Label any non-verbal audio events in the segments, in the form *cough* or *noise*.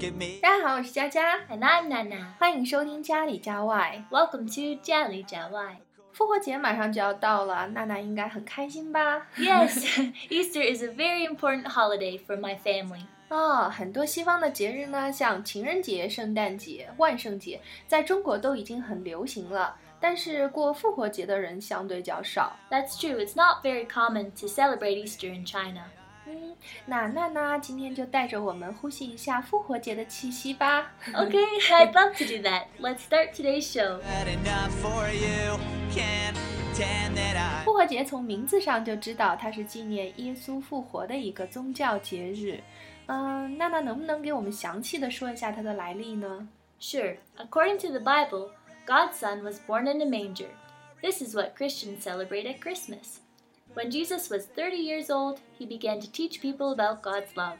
look at me. 大家好，我是佳佳， And I'm Nana. 欢迎收听家里家外。 Welcome to Jali Jawai. 复活节马上就要到了，娜娜应该很开心吧？ Yes, *laughs* Easter is a very important holiday for my family. 哦，很多西方的节日呢，像情人节、圣诞节、万圣节，在中国都已经很流行了。但是过复活节的人相对较少。 That's true, it's not very common to celebrate Easter in China. 嗯，那娜娜今天就带着我们呼吸一下复活节的气息吧。 Okay, *laughs* I'd love to do that. Let's start today's show. Had enough for you. Can't pretend that I. 复活节从名字上就知道它是纪念耶稣复活的一个宗教节日。嗯，娜娜能不能给我们详细的说一下它的来历呢？ Sure, according to the Bible, God's Son was born in a manger. This is what Christians celebrate at Christmas. When Jesus was 30 years old, he began to teach people about God's love.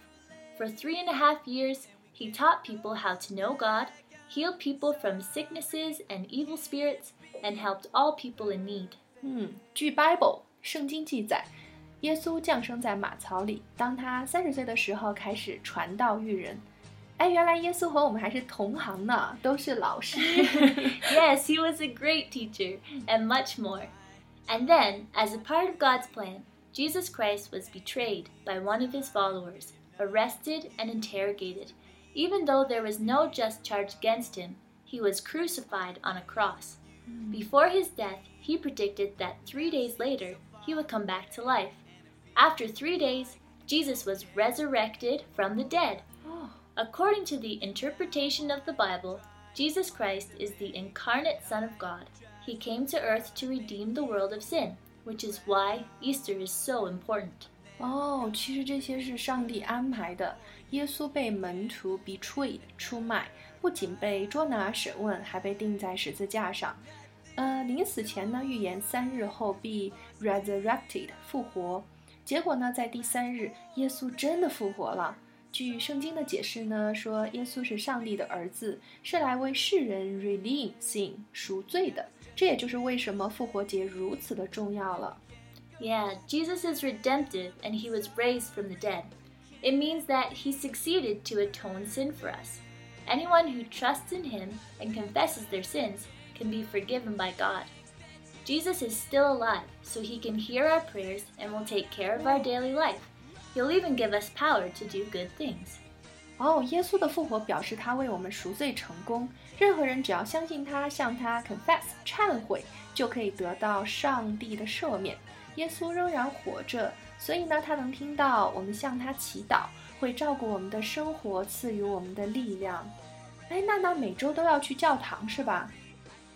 For three and a half years, he taught people how to know God, healed people from sicknesses and evil spirits, and helped all people in need. 嗯，据 Bible 圣经记载，耶稣降生在马槽里，当他三十岁的时候开始传道育人。哎，原来耶稣和我们还是同行呢，都是老师。 yes, *laughs* he was a great teacher, and much more. And then, as a part of God's plan, Jesus Christ was betrayed by one of his followers, arrested, and interrogated. Even though there was no just charge against him, he was crucified on a cross. Hmm. Before his death, he predicted that three days later, he would come back to life. After three days, Jesus was resurrected from the dead. Oh. *gasps* According to the interpretation of the Bible, Jesus Christ is the incarnate Son of God. He came to earth to redeem the world of sin, which is why Easter is so important. 哦，其实这些是上帝安排的。耶稣被门徒 betrayed 出卖，不仅被捉拿审问，还被钉在十字架上。呃，临死前呢，预言三日后必 resurrected 复活。结果呢，在第三日，耶稣真的复活了。据圣经的解释呢，说耶稣是上帝的儿子，是来为世人 redeem sin 赎罪的。这也就是为什么复活节如此的重要了。 Yeah, Jesus is redemptive and he was raised from the dead. It means that he succeeded to atone sin for us. Anyone who trusts in him and confesses their sins can be forgiven by God. Jesus is still alive, so he can hear our prayers and will take care of our daily life. He'll even give us power to do good things. 哦，耶稣的复活表示他为我们赎罪成功。任何人只要相信他，向他 confess 忏悔，就可以得到上帝的赦免。耶稣仍然活着，所以呢，他能听到我们向他祈祷，会照顾我们的生活，赐予我们的力量。哎，娜娜每周都要去教堂是吧？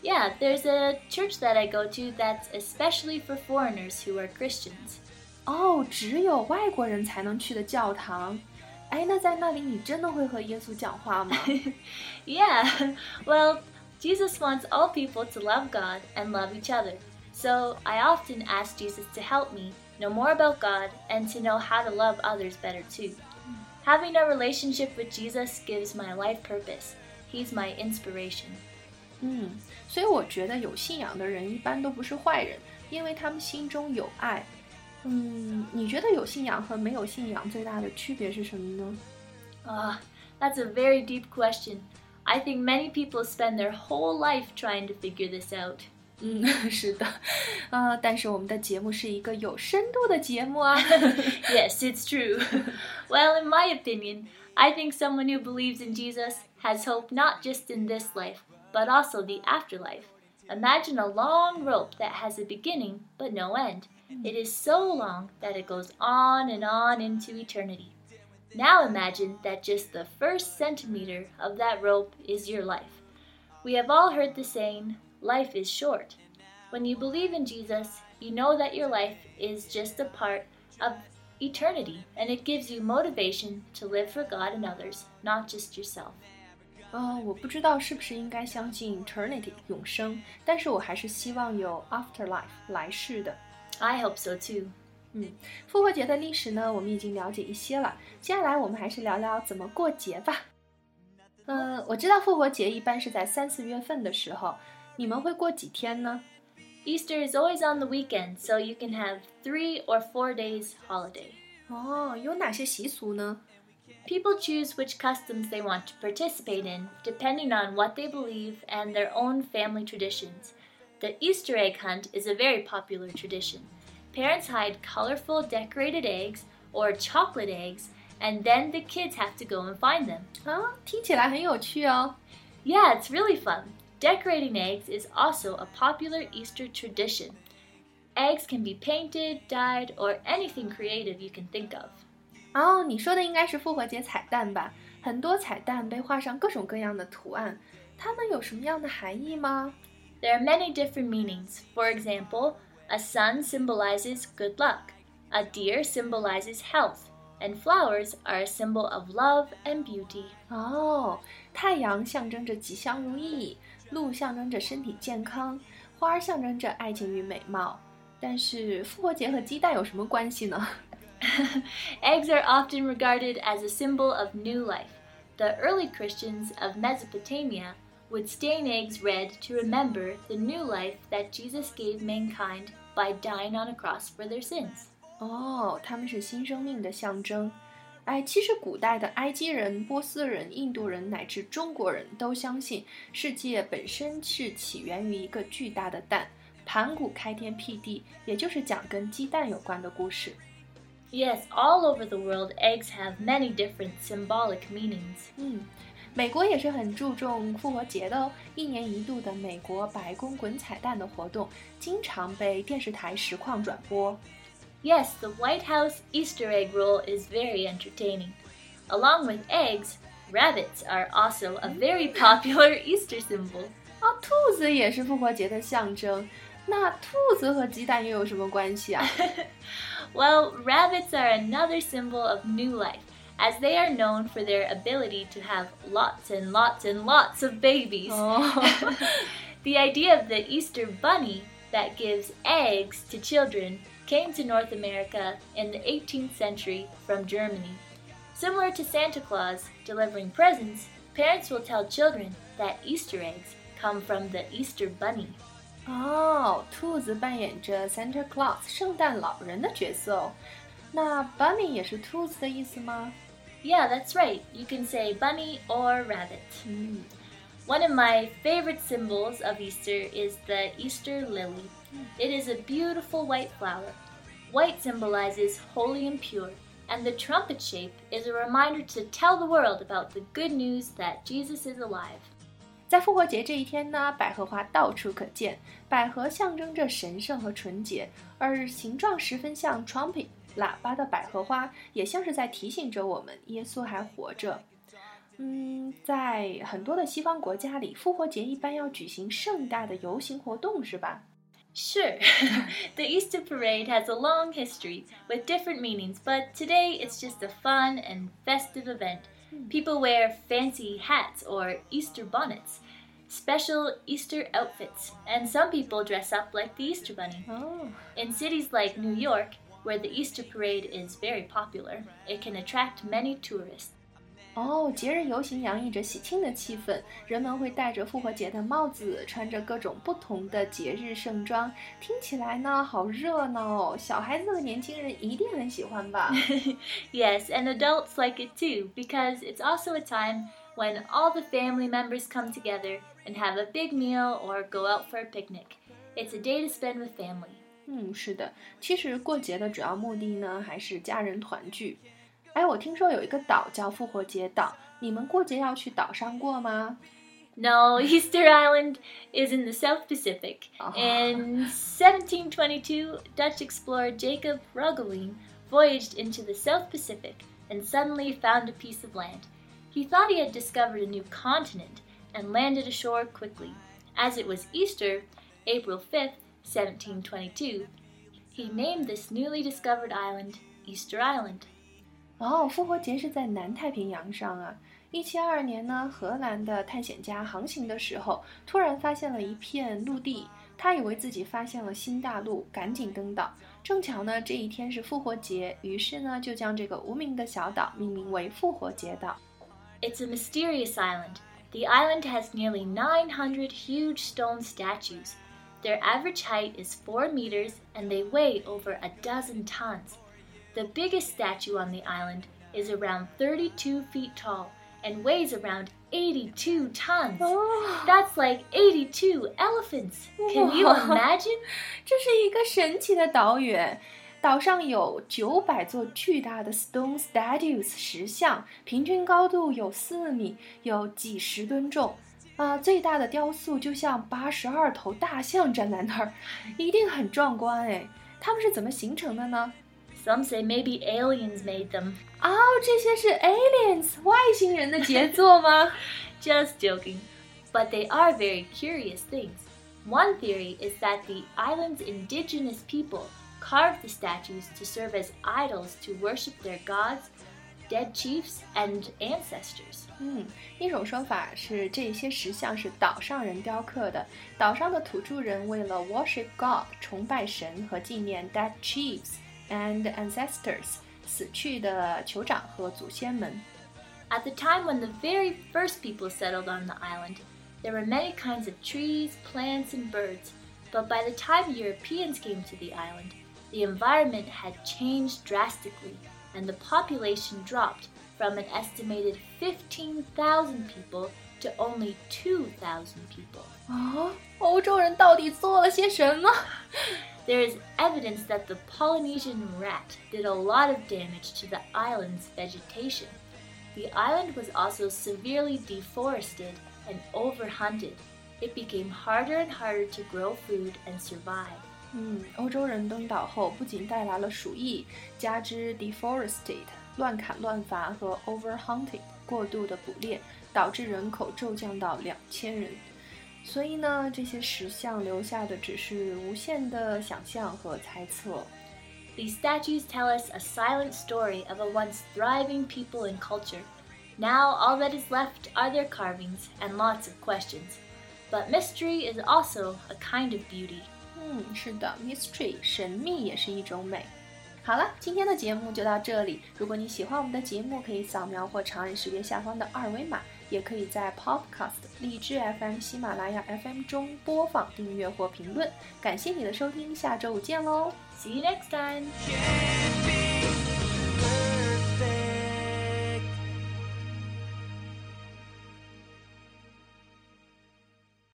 Yeah, there's a church that I go to that's especially for foreigners who are Christians. 哦，只有外国人才能去的教堂。哎，那在那里你真的会和耶稣讲话吗？ Yeah, *laughs* well, Jesus wants all people to love God and love each other. So I often ask Jesus to help me know more about God and to know how to love others better too. Having a relationship with Jesus gives my life purpose. He's my inspiration. 嗯，所以我觉得有信仰的人一般都不是坏人，因为他们心中有爱。 嗯，你觉得有信仰和没有信仰最大的区别是什么呢？ Ah, that's a very deep question. I think many people spend their whole life trying to figure this out. 嗯，是的，啊、但是我们的节目是一个有深度的节目啊。 yes, it's *laughs* *laughs* true. *laughs* well, in my opinion, I think someone who believes in Jesus has hope not just in this life, but also the afterlife. Imagine a long rope that has a beginning but no end. It is so long that it goes on and on into eternity. Now imagine that just the first centimeter of that rope is your life. We have all heard the saying, life is short. When you believe in Jesus, you know that your life is just a part of eternity, and it gives you motivation to live for God and others, not just yourself. 呃，我不知道是不是应该相信 eternity 永生，但是我还是希望有 afterlife 来世的。 I hope so too. 嗯，复活节的历史呢，我们已经了解一些了。接下来我们还是聊聊怎么过节吧。嗯、我知道复活节一般是在三四月份的时候，你们会过几天呢？ Easter is always on the weekend, so you can have three or four days holiday. 哦，有哪些习俗呢？ People choose which customs they want to participate in, depending on what they believe and their own family traditions. The Easter egg hunt is a very popular tradition. Parents hide colorful decorated eggs or chocolate eggs, and then the kids have to go and find them. 啊，听起来很有趣哦。 Yeah, it's really fun. Decorating eggs is also a popular Easter tradition. Eggs can be painted, dyed, or anything creative you can think of. 哦，你说的应该是复活节彩蛋吧？很多彩蛋被画上各种各样的图案，它们有什么样的含义吗？ There are many different meanings. For example, a sun symbolizes good luck, a deer symbolizes health, and flowers are a symbol of love and beauty. 哦，太阳象征着吉祥如意，鹿象征着身体健康，花儿象征着爱情与美貌。但是复活节和鸡蛋有什么关系呢？ *laughs* Eggs are often regarded as a symbol of new life. The early Christians of Mesopotamia would stain eggs red to remember the new life that Jesus gave mankind by dying on a cross for their sins. 哦，他们是新生命的象征。哎，其实古代的埃及人、波斯人、印度人乃至中国人都相信，世界本身是起源于一个巨大的蛋，盘古开天辟地，也就是讲跟鸡蛋有关的故事。 Yes, all over the world, eggs have many different symbolic meanings. 嗯， 美国也是很注重复活节的哦。一年一度的美国白宫滚彩蛋的活动，经常被电视台实况转播。 Yes, the White House Easter egg roll is very entertaining. Along with eggs, rabbits are also a very popular *laughs* Easter symbol. 啊，兔子也是复活节的象征。那兔子和鸡蛋又有什么关系啊？ Well, *laughs* rabbits are another symbol of new life, as they are known for their ability to have lots and lots and lots of babies. 哦， *laughs* The idea of the Easter bunny that gives eggs to children came to North America in the 18th century from Germany. Similar to Santa Claus delivering presents, parents will tell children that Easter eggs come from the Easter bunny. 哦，兔子扮演着 Santa Claus 圣诞老人的角色哦。那 bunny 也是兔子的意思吗？ Yeah, that's right. You can say bunny or rabbit. 嗯， One of my favorite symbols of Easter is the Easter lily. It is a beautiful white flower. White symbolizes holy and pure, and the trumpet shape is a reminder to tell the world about the good news that Jesus is alive. 在复活节这一天呢，百合花到处可见。百合象征着神圣和纯洁，而形状十分像 trumpet 喇叭的百合花，也像是在提醒着我们，耶稣还活着。嗯，在很多的西方国家里，复活节一般要举行盛大的游行活动，是吧？ Sure, *laughs* the Easter parade has a long history with different meanings, but today it's just a fun and festive event. People wear fancy hats or Easter bonnets, special Easter outfits, and some people dress up like the Easter Bunny. 哦， In cities like New York, where the Easter parade is very popular, it can attract many tourists. 哦，节日游行洋溢着喜庆的气氛，人们会戴着复活节的帽子，穿着各种不同的节日盛装，听起来呢好热闹哦！小孩子和年轻人一定很喜欢吧？ yes, and *laughs* adults like it too, because it's also a time when all the family members come together and have a big meal or go out for a picnic. It's a day to spend with family. 嗯，是的，其实过节的主要目的呢，还是家人团聚。哎，我听说有一个岛叫复活节岛，你们过节要去岛上过吗？No, *laughs* Easter Island is in the South Pacific. In 1722, Dutch explorer Jacob Roggeveen voyaged into the South Pacific and suddenly found a piece of land. He thought he had discovered a new continent and landed ashore quickly. As it was Easter, April 5th, 1722, he named this newly discovered island Easter Island. 哦，复活节是在南太平洋上啊。一七二二年呢，荷兰的探险家航行的时候，突然发现了一片陆地，他以为自己发现了新大陆，赶紧登岛。正巧呢，这一天是复活节，于是呢，就将这个无名的小岛命名为复活节岛。 It's a mysterious island. The island has nearly 900 huge stone statues. Their average height is 4 meters and they weigh over a dozen tons. The biggest statue on the island is around 32 feet tall and weighs around 82 tons. Oh. That's like 82 elephants. Can you Wow. imagine? *laughs* 这是一个神奇的岛屿，岛上有九百座巨大的 stone statues 石像，平均高度有四米，有几十吨重。 啊、最大的雕塑就像八十二头大象站在那儿，一定很壮观哎。它们是怎么形成的呢？ Some say maybe aliens made them. 哦，这些是 aliens 外星人的杰作吗？ Just *laughs* joking. But they are very curious things. One theory is that the island's indigenous people carved the statues to serve as idols to worship their gods, dead chiefs, and ancestors. 嗯，一种说法是这些石像是岛上人雕刻的，岛上的土着人为了 worship God 崇拜神和纪念 dead chiefs and ancestors 死去的酋长和祖先们。 At the time when the very first people settled on the island, there were many kinds of trees, plants, and birds. But by the time Europeans came to the island, the environment had changed drastically, and the population dropped from an estimated 15,000 people to only 2,000 people. 啊，*gasps* 欧洲人到底做了些什么？ *laughs* There is evidence that the Polynesian rat did a lot of damage to the island's vegetation. The island was also severely deforested and overhunted. It became harder and harder to grow food and survive. 嗯，欧洲人登岛后不仅带来了鼠疫，加之 deforested 乱砍乱伐和 overhunted 过度的捕猎，导致人口骤降到两千人。所以呢，这些石像留下的只是无限的想象和猜测。 These statues tell us a silent story of a once thriving people and culture. Now all that is left are their carvings and lots of questions. But mystery is also a kind of beauty. 嗯，是的，mystery 神秘也是一种美。好了，今天的节目就到这里。如果你喜欢我们的节目，可以扫描或长按识别下方的二维码，也可以在 Podcast、荔枝 FM、喜马拉雅 FM 中播放、订阅或评论。感谢你的收听，下周五见喽！See you next time.